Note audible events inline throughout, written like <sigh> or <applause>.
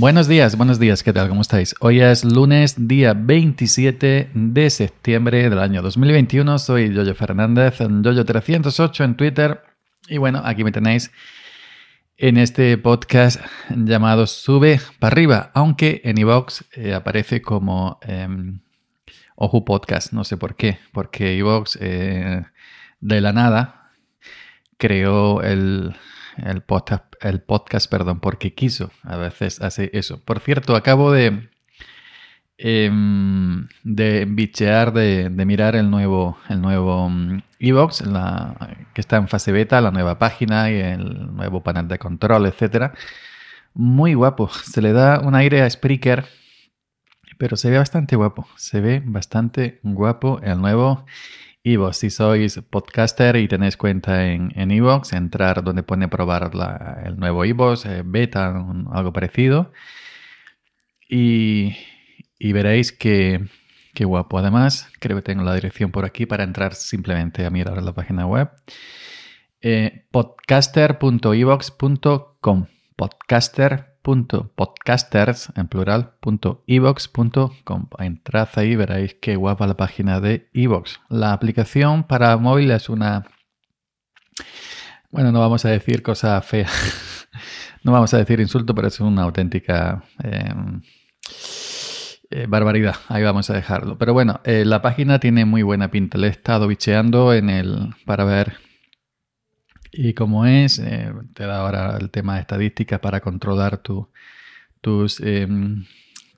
Buenos días, buenos días, ¿qué tal? ¿Cómo estáis? Hoy es lunes, día 27 de septiembre del año 2021. Soy Yoyo Fernández, en Yoyo308 en Twitter. Y bueno, aquí me tenéis en este podcast llamado Sube para arriba, aunque en iVox eh, aparece como eh, Ojo Podcast, no sé por qué, porque iVox eh, de la nada creó el, el podcast, el podcast, perdón, porque quiso. A veces hace eso. Por cierto, acabo de, em, de bichear, de, mirar el nuevo, el nuevo mm, Evox, que está en fase beta, la nueva página y el nuevo panel de control, etcétera. Muy guapo. Se le da un aire a Spreaker, pero se ve bastante guapo. Se ve bastante guapo el nuevo y vos, si sois podcaster y tenéis cuenta en, en Evox, entrar donde pone probar el nuevo Evox, eh, beta, algo parecido. Y, veréis que, guapo. Además, creo que tengo la dirección por aquí para entrar simplemente a mirar la página web. Eh, podcaster.evox.com podcaster podcasters en plural evox.com. Entrad ahí veréis qué guapa la página de Evox. La aplicación para móvil es una. Bueno, no vamos a decir cosa fea. <laughs> no vamos a decir insulto, pero es una auténtica. Em, eh, barbaridad, ahí vamos a dejarlo. Pero bueno, eh, la página tiene muy buena pinta. Le he estado bicheando en el, para ver y como es, eh, te da ahora el tema de estadísticas para controlar tus, em,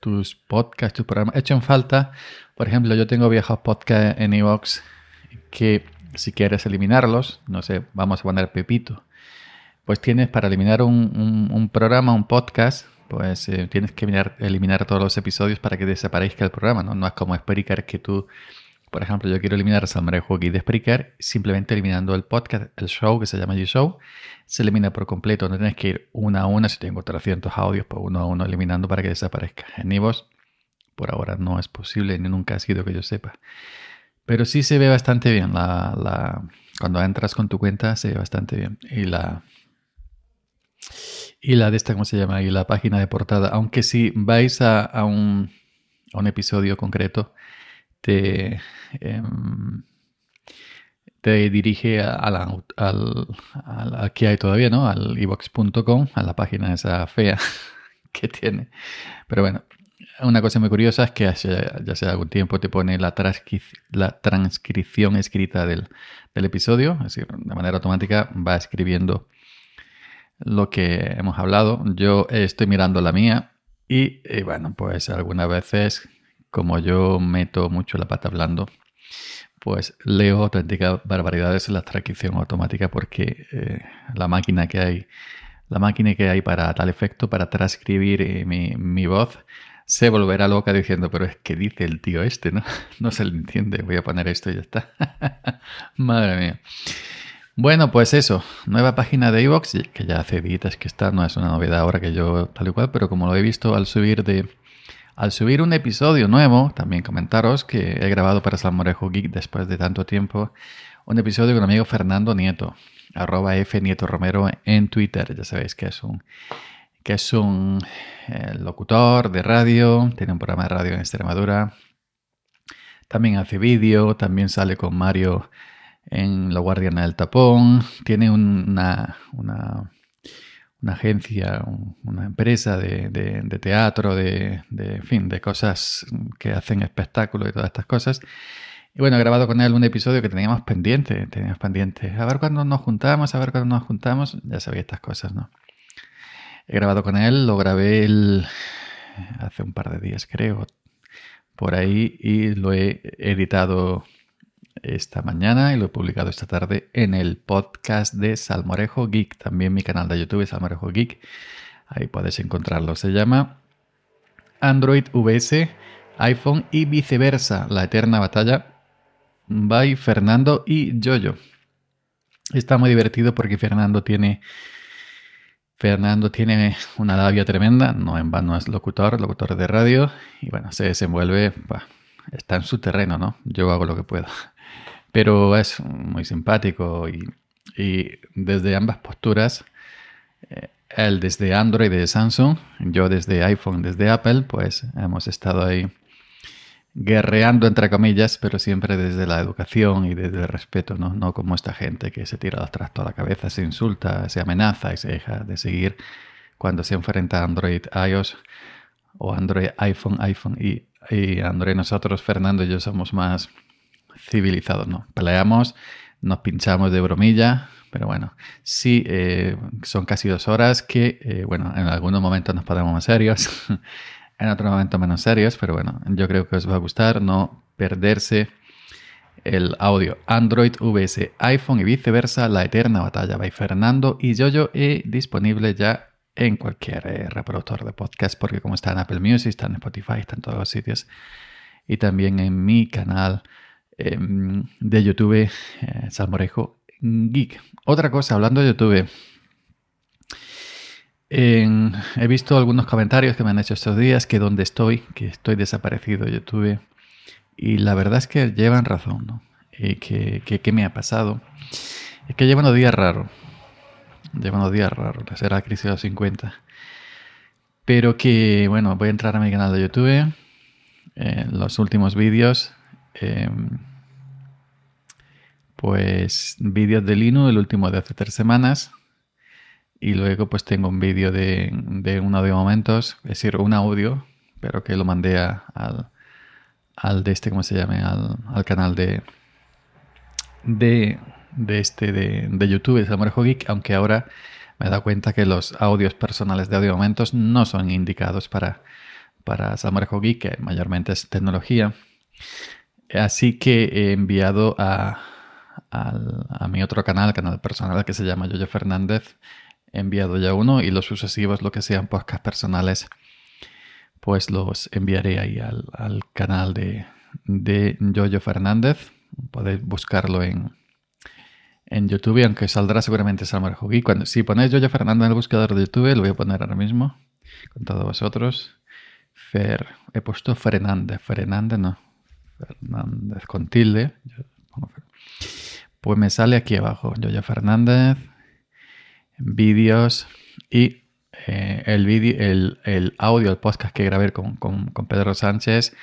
tus podcasts, tus programas. He en falta, por ejemplo, yo tengo viejos podcasts en Evox que si quieres eliminarlos, no sé, vamos a poner Pepito, pues tienes para eliminar un, programa, un podcast, pues eh, tienes que eliminar, eliminar, todos los episodios para que desaparezca el programa, ¿no? No es como Spreaker que tú por ejemplo, yo quiero eliminar Salmorejo aquí de Spreaker, simplemente eliminando el podcast, el show que se llama G-Show, se elimina por completo. No tienes que ir una a una, si tengo 300 audios, pues uno a uno eliminando para que desaparezca. En Ivos, por ahora no es posible, ni nunca ha sido que yo sepa. Pero sí se ve bastante bien. La, cuando entras con tu cuenta se ve bastante bien. Y la, y la de esta, ¿cómo se llama? Y la página de portada. Aunque si vais a, un, a un episodio concreto, te, em, te dirige a, la, al, que hay todavía, ¿no? Al evox.com, a la página esa fea <laughs> que tiene. Pero bueno, una cosa muy curiosa es que hace, ya hace algún tiempo te pone la, transcripción escrita del, del, episodio, es decir, de manera automática va escribiendo lo que hemos hablado. Yo estoy mirando la mía y bueno, pues algunas veces como yo meto mucho la pata hablando, pues leo auténticas barbaridades en la transcripción automática porque eh, la máquina que hay, la máquina que hay para tal efecto, para transcribir eh, mi, voz, se volverá loca diciendo, pero es que dice el tío este, ¿no? <laughs> No se le entiende, voy a poner esto y ya está. <laughs> Madre mía. Bueno, pues eso, nueva página de iVoox, que ya hace días que está, no es una novedad ahora que yo tal y cual, pero como lo he visto al subir de, al subir un episodio nuevo, también comentaros que he grabado para Salmorejo Geek después de tanto tiempo un episodio con el amigo Fernando Nieto, arroba F Nieto Romero en Twitter. Ya sabéis que es un, que es un eh, locutor de radio, tiene un programa de radio en Extremadura. También hace vídeo, también sale con Mario en La Guardiana del Tapón. Tiene una, una una agencia, una empresa de, teatro, de, fin, de cosas que hacen espectáculos y todas estas cosas. Y bueno, he grabado con él un episodio que teníamos pendiente, teníamos pendiente. A ver cuándo nos juntamos, a ver cuándo nos juntamos. Ya sabía estas cosas, ¿no? He grabado con él, lo grabé el, hace un par de días, creo, por ahí, y lo he editado esta mañana y lo he publicado esta tarde en el podcast de Salmorejo Geek, también mi canal de YouTube Salmorejo Geek. Ahí puedes encontrarlo. Se llama Android VS, iPhone y viceversa, la eterna batalla by Fernando y Jojo. Está muy divertido porque Fernando tiene Fernando tiene una labia tremenda, no en vano es locutor, locutor de radio, y bueno, se desenvuelve, está en su terreno, ¿no? Yo hago lo que puedo. Pero es muy simpático y, desde ambas posturas, eh, él desde Android de Samsung, yo desde iPhone, desde Apple, pues hemos estado ahí guerreando entre comillas, pero siempre desde la educación y desde el respeto, ¿no? No como esta gente que se tira los trastos a la cabeza, se insulta, se amenaza y se deja de seguir cuando se enfrenta a Android iOS o Android iPhone, iPhone y, y Android nosotros, Fernando y yo somos más civilizados, ¿no? Peleamos, nos pinchamos de bromilla, pero bueno, sí, eh, son casi dos horas que, eh, bueno, en algunos momentos nos ponemos más serios, <laughs> en otros momentos menos serios, pero bueno, yo creo que os va a gustar no perderse el audio Android, VS, iPhone y viceversa, la eterna batalla by Fernando y Yoyo y disponible ya en cualquier eh, reproductor de podcast, porque como está en Apple Music, está en Spotify, está en todos los sitios, y también en mi canal em, de YouTube, Salmorejo Geek. Otra cosa, hablando de YouTube. he visto algunos comentarios que me han hecho estos días que donde estoy, que estoy desaparecido de YouTube. Y la verdad es que llevan razón, ¿no? Y que, que, me ha pasado. Es que llevan unos días raros. Llevan unos días raros. Será la crisis de los 50. Pero que, bueno, voy a entrar a mi canal de YouTube. En los últimos vídeos. Em, pues vídeos de Linux, el último de hace tres semanas. Y luego pues tengo un vídeo de, de un audio momentos, es decir, un audio, pero que lo mandé al, al de este, ¿cómo se llame? Al, canal de, de, de este de, de YouTube, de Geek, aunque ahora me he dado cuenta que los audios personales de audio momentos no son indicados para, para Geek, que mayormente es tecnología. Así que he enviado a, a mi otro canal, canal personal que se llama Yoyo Fernández. He enviado ya uno y los sucesivos, lo que sean podcasts personales, pues los enviaré ahí al, canal de, de Yoyo Fernández. Podéis buscarlo en, en YouTube, aunque saldrá seguramente Salmar Jogui. Cuando, si ponéis Yoyo Fernández en el buscador de YouTube, lo voy a poner ahora mismo con todos vosotros. Fer, he puesto Fernández, Fernández no, Fernández con tilde. Pues me sale aquí abajo, Yoyo Fernández, vídeos y eh, el, vídeo, el, audio, el podcast que grabé con, Pedro Sánchez,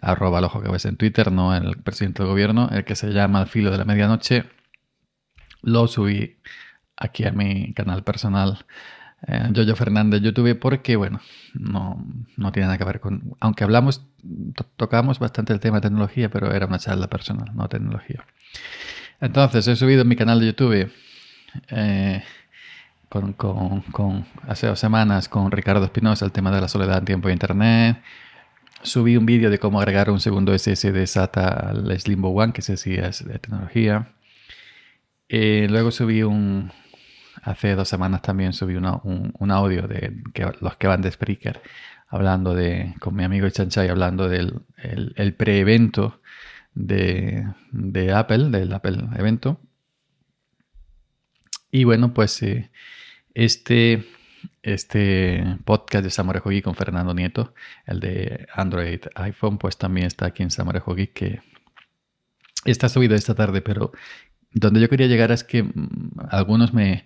arroba el ojo que ves en Twitter, no el presidente del gobierno, el que se llama Al filo de la medianoche, lo subí aquí a mi canal personal. Eh, Yoyo Fernández YouTube porque bueno no, no tiene nada que ver con aunque hablamos tocamos bastante el tema de tecnología pero era una charla personal no tecnología entonces, he subido en mi canal de YouTube eh, con, hace dos semanas con Ricardo Espinosa el tema de la soledad en tiempo de Internet. Subí un vídeo de cómo agregar un segundo SSD SATA al Slimbo One, que se decía es de tecnología. Eh, luego subí un, hace dos semanas también subí un, audio de los que van de Spreaker, hablando de, con mi amigo Chanchay, hablando del el, pre-evento de, Apple, del Apple evento. Y bueno, pues eh, este, este podcast de Samurai Geek con Fernando Nieto, el de Android iPhone, pues también está aquí en Samurai Geek, que está subido esta tarde, pero donde yo quería llegar es que mm, algunos me,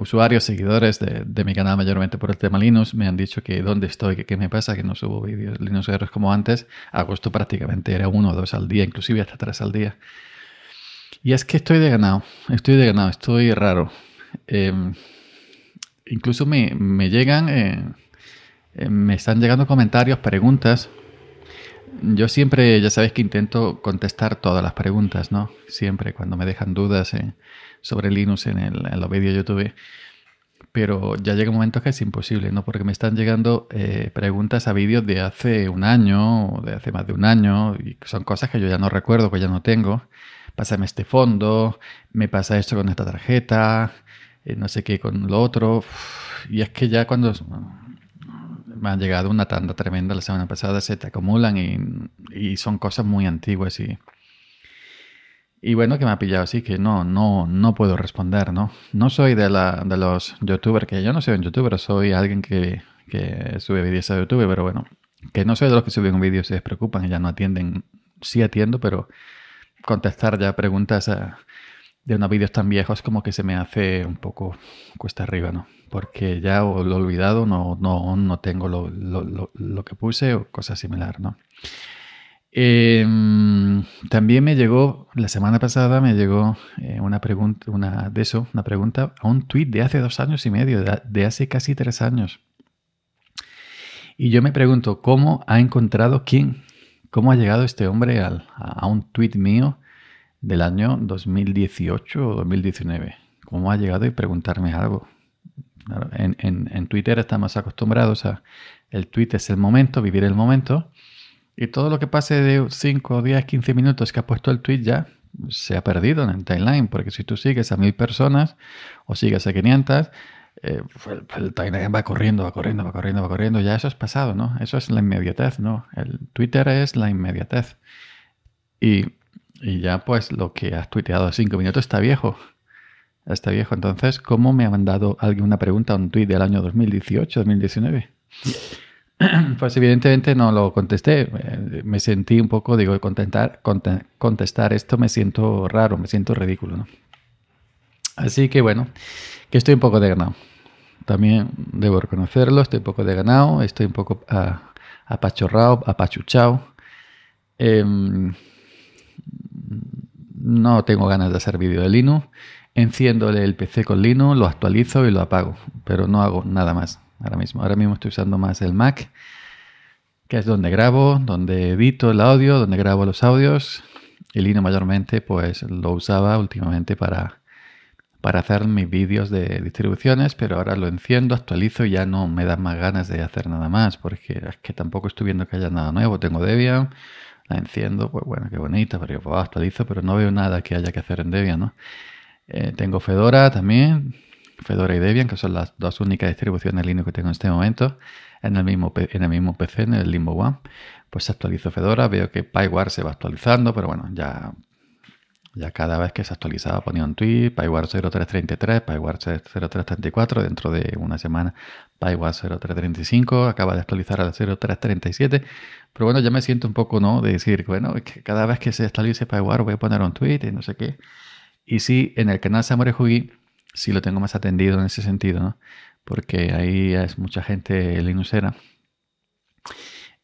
usuarios, seguidores de, mi canal mayormente por el tema Linux, me han dicho que dónde estoy, que qué me pasa, que no subo vídeos Linux como antes. Agosto prácticamente era uno o dos al día, inclusive hasta tres al día. Y es que estoy de ganado, estoy de ganado, estoy raro. Em, incluso me, llegan, eh, eh, me están llegando comentarios, preguntas. Yo siempre, ya sabéis que intento contestar todas las preguntas, ¿no? Siempre cuando me dejan dudas. Eh, sobre Linux en, el, en los vídeos de YouTube. Pero ya llega un momento que es imposible, ¿no? Porque me están llegando eh, preguntas a vídeos de hace un año o de hace más de un año y son cosas que yo ya no recuerdo, que ya no tengo. Pásame este fondo, me pasa esto con esta tarjeta, eh, no sé qué con lo otro. Y es que ya cuando ha llegado una tanda tremenda la semana pasada, se te acumulan y, y son cosas muy antiguas y y bueno, que me ha pillado así, que no, no, no puedo responder, ¿no? No soy de, la, de los youtubers, que yo no soy un youtuber, soy alguien que, que sube vídeos a YouTube, pero bueno, que no soy de los que suben vídeos y se despreocupan y ya no atienden. Sí atiendo, pero contestar ya preguntas de unos vídeos tan viejos como que se me hace un poco cuesta arriba, ¿no? Porque ya lo he olvidado, no, no, no tengo lo, lo, lo, que puse o cosas similares, ¿no? Em, también me llegó, la semana pasada me llegó eh, una pregunta, una de eso, una pregunta a un tweet de hace dos años y medio, de, hace casi tres años. Y yo me pregunto, ¿cómo ha encontrado quién? ¿Cómo ha llegado este hombre a, un tweet mío del año 2018 o 2019? ¿Cómo ha llegado y preguntarme algo? En, en Twitter estamos acostumbrados a el tweet es el momento, vivir el momento. Y todo lo que pase de 5, 10, 15 minutos que ha puesto el tweet ya se ha perdido en el timeline, porque si tú sigues a mil personas o sigues a 500, eh, el, timeline va corriendo, va corriendo, va corriendo, va corriendo. Ya eso es pasado, ¿no? Eso es la inmediatez, ¿no? El Twitter es la inmediatez. Y, y ya pues lo que has tuiteado 5 minutos está viejo. Está viejo. Entonces, ¿cómo me ha mandado alguien una pregunta un tweet del año 2018, 2019? <clears throat> Pues evidentemente no lo contesté. Me sentí un poco, digo, contestar, contestar esto me siento raro, me siento ridículo, ¿no? Así que bueno, que estoy un poco de ganado. También debo reconocerlo, estoy un poco de ganado, estoy un poco apachorrado, apachuchado. Em, no tengo ganas de hacer vídeo de Linux. Enciéndole el PC con Linux, lo actualizo y lo apago, pero no hago nada más ahora mismo. Ahora mismo estoy usando más el Mac, que es donde grabo, donde edito el audio, donde grabo los audios. El Linux mayormente pues lo usaba últimamente para, para hacer mis vídeos de distribuciones, pero ahora lo enciendo, actualizo y ya no me da más ganas de hacer nada más, porque es que tampoco estoy viendo que haya nada nuevo. Tengo Debian, la enciendo, pues bueno, qué bonita, pero yo pues, actualizo, pero no veo nada que haya que hacer en Debian, ¿no? Eh, tengo Fedora también, Fedora y Debian, que son las dos únicas distribuciones Linux que tengo en este momento, en el mismo, en el mismo PC, en el Limbo One. Pues actualizo Fedora, veo que PyWare se va actualizando, pero bueno, ya, ya cada vez que se actualizaba ponía un tweet, PyWare 0333, PyWare 0334, dentro de una semana PyWare 0335, acaba de actualizar al 0337, pero bueno, ya me siento un poco, ¿no? De decir, bueno, que cada vez que se actualice PyWare voy a poner un tweet y no sé qué. Y sí, en el canal Samurai Hugi sí lo tengo más atendido en ese sentido, ¿no? Porque ahí es mucha gente linuxera.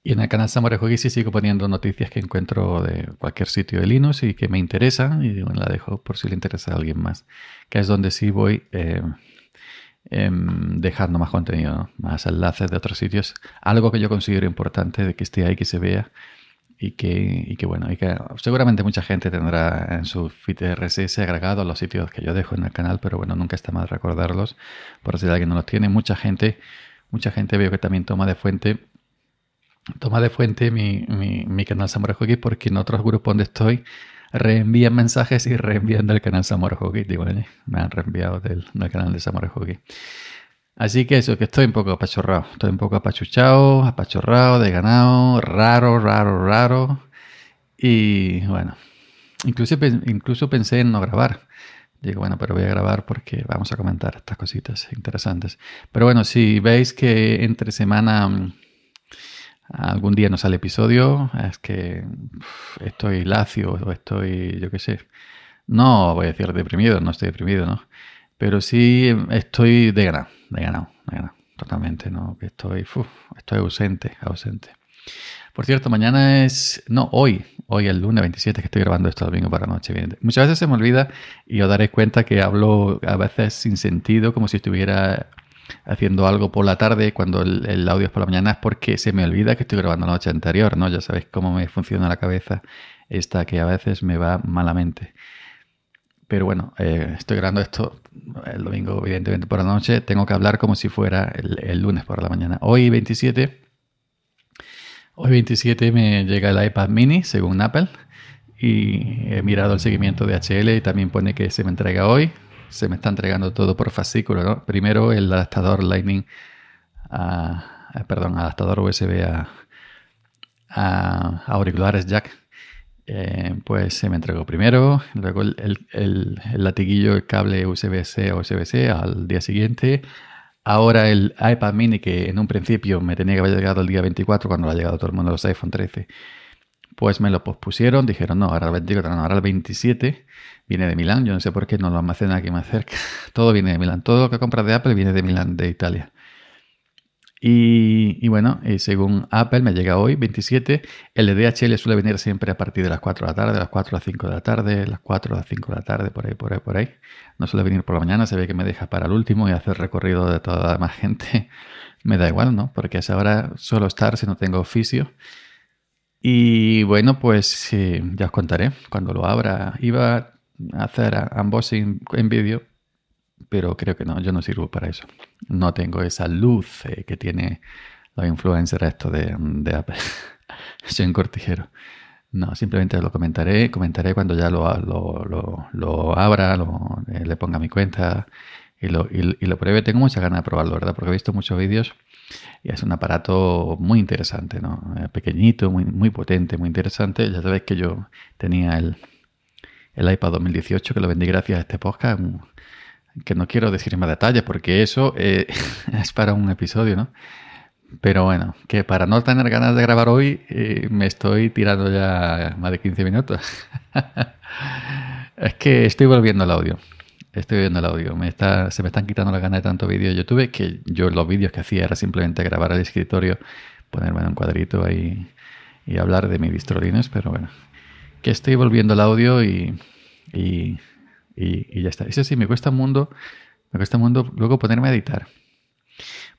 Y en el canal Samurai sí sigo poniendo noticias que encuentro de cualquier sitio de Linux y que me interesa y bueno, la dejo por si le interesa a alguien más. Que es donde sí voy eh, em, dejando más contenido, más enlaces de otros sitios. Algo que yo considero importante de que esté ahí, que se vea y que, y que bueno, y que seguramente mucha gente tendrá en su feed RSS agregado los sitios que yo dejo en el canal, pero bueno, nunca está mal recordarlos por si alguien no los tiene. Mucha gente, mucha gente veo que también toma de fuente, toma de fuente mi, mi, mi canal Samurai Hockey porque en otros grupos donde estoy reenvían mensajes y reenvían del canal Samurai Hockey. Digo, me han reenviado del, del canal de Samurai Hockey. Así que eso, que estoy un poco apachorrado. Estoy un poco apachuchado, apachorrado, de ganado, raro, raro, raro. Y bueno, incluso, incluso pensé en no grabar. Digo, bueno, pero voy a grabar porque vamos a comentar estas cositas interesantes. Pero bueno, si veis que entre semana mm, algún día no sale episodio, es que estoy lacio o estoy, yo qué sé. No voy a decir deprimido, no estoy deprimido, ¿no? Pero sí estoy de ganado de ganado, de ganado, totalmente, ¿no? Estoy, estoy ausente, ausente. Por cierto, mañana es, no, hoy, hoy el lunes 27 que estoy grabando esto domingo para noche. Muchas veces se me olvida y os daréis cuenta que hablo a veces sin sentido, como si estuviera haciendo algo por la tarde cuando el, el, audio es por la mañana, es porque se me olvida que estoy grabando la noche anterior, ¿no? Ya sabéis cómo me funciona la cabeza esta que a veces me va malamente. Pero bueno, eh, estoy grabando esto el domingo, evidentemente, por la noche. Tengo que hablar como si fuera el, lunes por la mañana. Hoy 27, hoy 27 me llega el iPad mini, según Apple. Y he mirado el seguimiento de HL y también pone que se me entrega hoy. Se me está entregando todo por fascículo, ¿no? Primero el adaptador Lightning, perdón, adaptador USB a, a auriculares jack eh, pues se me entregó primero, luego el, el, latiguillo, el cable USB-C o USB-C al día siguiente. Ahora el iPad mini, que en un principio me tenía que haber llegado el día 24 cuando ha llegado todo el mundo los iPhone 13, pues me lo pospusieron, dijeron, no, ahora el 24, no, ahora el 27 viene de Milán, yo no sé por qué no lo almacenan aquí más cerca, <laughs> todo viene de Milán, todo lo que compras de Apple viene de Milán, de Italia. Y, bueno, y según Apple me llega hoy, 27, el de DHL suele venir siempre a partir de las 4 de la tarde, las 4 a las 5 de la tarde, las 4 a las 5 de la tarde, por ahí, por ahí, por ahí. No suele venir por la mañana, se ve que me deja para el último y hacer recorrido de toda la <laughs> gente. me da igual, ¿no? Porque a esa hora suelo estar si no tengo oficio. Y bueno, pues ya os contaré cuando lo abra. Iba a hacer unboxing en vídeo, pero creo que no, yo no sirvo para eso. No tengo esa luz eh, que tiene los influencers esto de, de Apple. <laughs> Soy un cortijero. No, simplemente lo comentaré, comentaré cuando ya lo, lo, lo, abra, lo, eh, le ponga mi cuenta y lo, y, lo pruebe. Tengo mucha ganas de probarlo, ¿verdad? Porque he visto muchos vídeos y es un aparato muy interesante, ¿no? Eh, pequeñito, muy, muy potente, muy interesante. Ya sabéis que yo tenía el, el iPad 2018 que lo vendí gracias a este podcast, que no quiero decir más detalles porque eso eh, <laughs> es para un episodio, ¿no? Pero bueno, que para no tener ganas de grabar hoy, eh, me estoy tirando ya más de 15 minutos. <laughs> es que estoy volviendo al audio. Estoy viendo el audio. Me está, se me están quitando las ganas de tanto vídeo de YouTube que yo los vídeos que hacía era simplemente grabar al escritorio, ponerme en un cuadrito ahí y hablar de mis bistrolines, pero bueno. Que estoy volviendo al audio y, y, y, ya está. Eso sí, me cuesta un mundo, me cuesta un mundo luego ponerme a editar.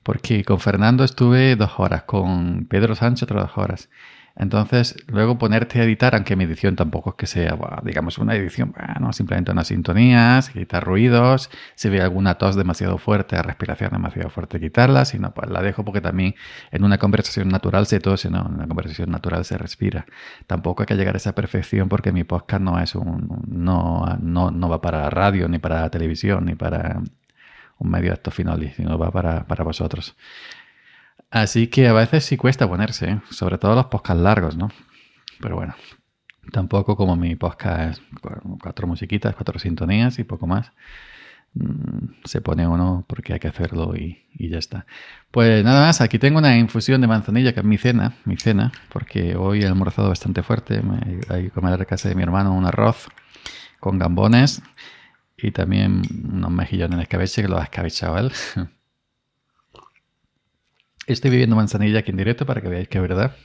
Porque con Fernando estuve dos horas, con Pedro Sánchez otras dos horas. Entonces, luego ponerte a editar, aunque mi edición tampoco es que sea, digamos, una edición, bueno, simplemente unas sintonías, quitar ruidos, si ve alguna tos demasiado fuerte, respiración demasiado fuerte, quitarla, si no, pues la dejo porque también en una conversación natural se tose, ¿no? En una conversación natural se respira. Tampoco hay que llegar a esa perfección porque mi podcast no es un, no, no, no va para radio, ni para televisión, ni para un medio de estos finales, sino va para, para vosotros. Así que a veces sí cuesta ponerse, ¿eh? sobre todo los podcasts largos, ¿no? Pero bueno, tampoco como mi podcast, cuatro musiquitas, cuatro sintonías y poco más. Mm, se pone uno porque hay que hacerlo y, ya está. Pues nada más, aquí tengo una infusión de manzanilla que es mi cena, mi cena, porque hoy he almorzado bastante fuerte. Me, hay que comer a casa de mi hermano un arroz con gambones y también unos mejillones de escabeche que lo ha escabechado él. <laughs> Estoy viviendo manzanilla aquí en directo para que veáis que es verdad.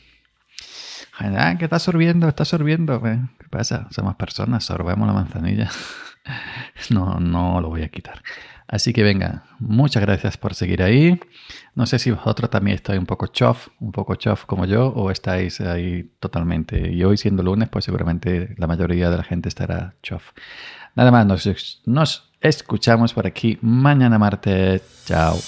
Ah, que está sorbiendo, está sorbiendo. ¿Qué pasa? Somos personas, sorbemos la manzanilla. <laughs> no, no lo voy a quitar. Así que venga, muchas gracias por seguir ahí. No sé si vosotros también estáis un poco chof, un poco chof como yo, o estáis ahí totalmente. Y hoy siendo lunes, pues seguramente la mayoría de la gente estará chof. Nada más, nos escuchamos por aquí mañana martes. Chao.